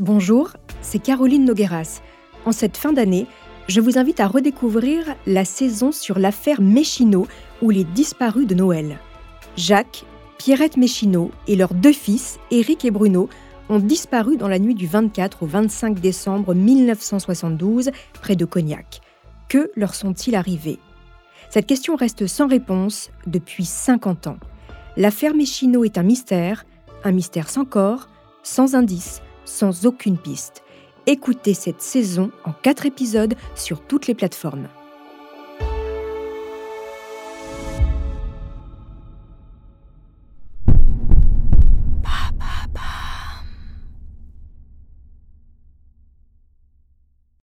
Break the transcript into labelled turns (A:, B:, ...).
A: Bonjour, c'est Caroline Nogueras. En cette fin d'année, je vous invite à redécouvrir la saison sur l'affaire Méchineau ou les disparus de Noël. Jacques, Pierrette Méchineau et leurs deux fils, Éric et Bruno, ont disparu dans la nuit du 24 au 25 décembre 1972 près de Cognac. Que leur sont-ils arrivés? Cette question reste sans réponse depuis 50 ans. L'affaire Méchineau est un mystère, un mystère sans corps, sans indice, sans aucune piste. Écoutez cette saison en quatre épisodes sur toutes les plateformes.